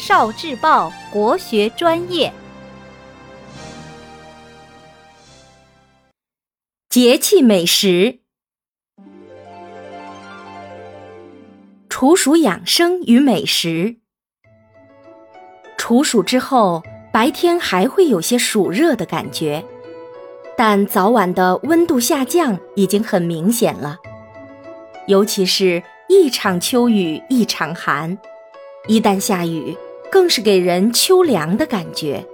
少智报国学专业，节气美食，处暑养生与美食。处暑之后，白天还会有些暑热的感觉，但早晚的温度下降已经很明显了，尤其是一场秋雨一场寒。一旦下雨，更是给人秋凉的感觉，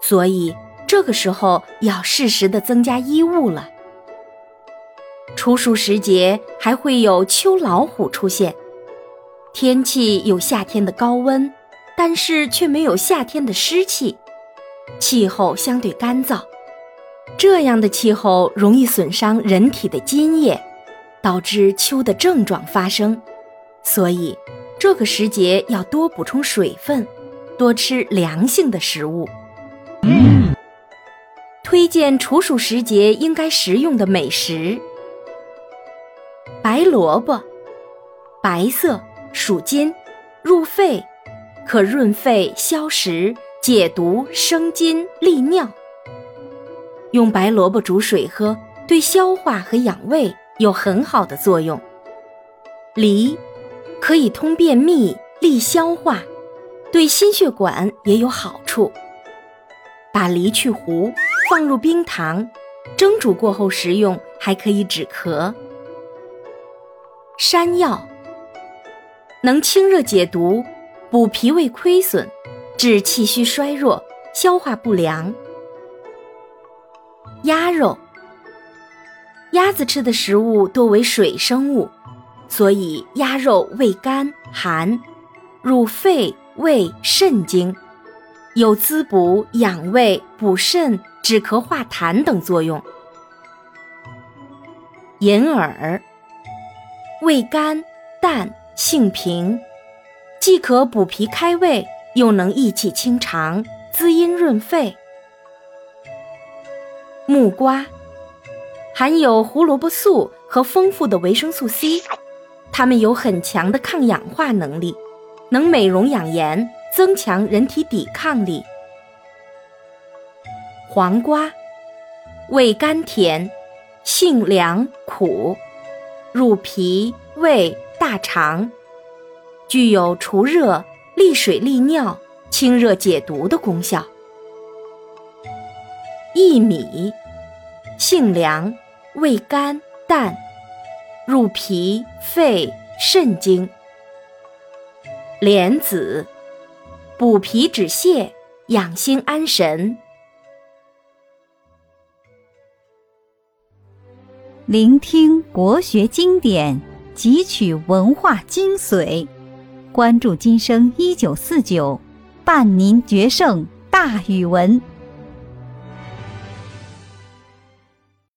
所以这个时候要适时的增加衣物了。处暑时节还会有秋老虎出现，天气有夏天的高温，但是却没有夏天的湿气，气候相对干燥，这样的气候容易损伤人体的津液，导致秋的症状发生，所以。这个时节要多补充水分，多吃凉性的食物。推荐处暑时节应该食用的美食：白萝卜，白色，属金，入肺，可润肺消食、解毒、生津、利尿。用白萝卜煮水喝，对消化和养胃有很好的作用。梨。可以通便秘、利消化，对心血管也有好处。把梨去核，放入冰糖，蒸煮过后食用，还可以止咳。山药能清热解毒，补脾胃亏损，治气虚衰弱、消化不良。鸭肉，鸭子吃的食物多为水生物。所以鸭肉味甘寒，入肺胃肾经，有滋补养胃、补肾、止咳化痰等作用。银耳，味甘淡性平，既可补脾开胃，又能益气清肠、滋阴润肺。木瓜，含有胡萝卜素和丰富的维生素 C。它们有很强的抗氧化能力，能美容养颜，增强人体抵抗力。黄瓜，味甘甜，性凉苦，入脾胃大肠，具有除热、利水利尿、清热解毒的功效。薏米，性凉，味甘淡。入脾、肺、肾经。莲子，补脾止泻，养心安神。聆听国学经典，汲取文化精髓，关注今生一九四九，伴您决胜大语文。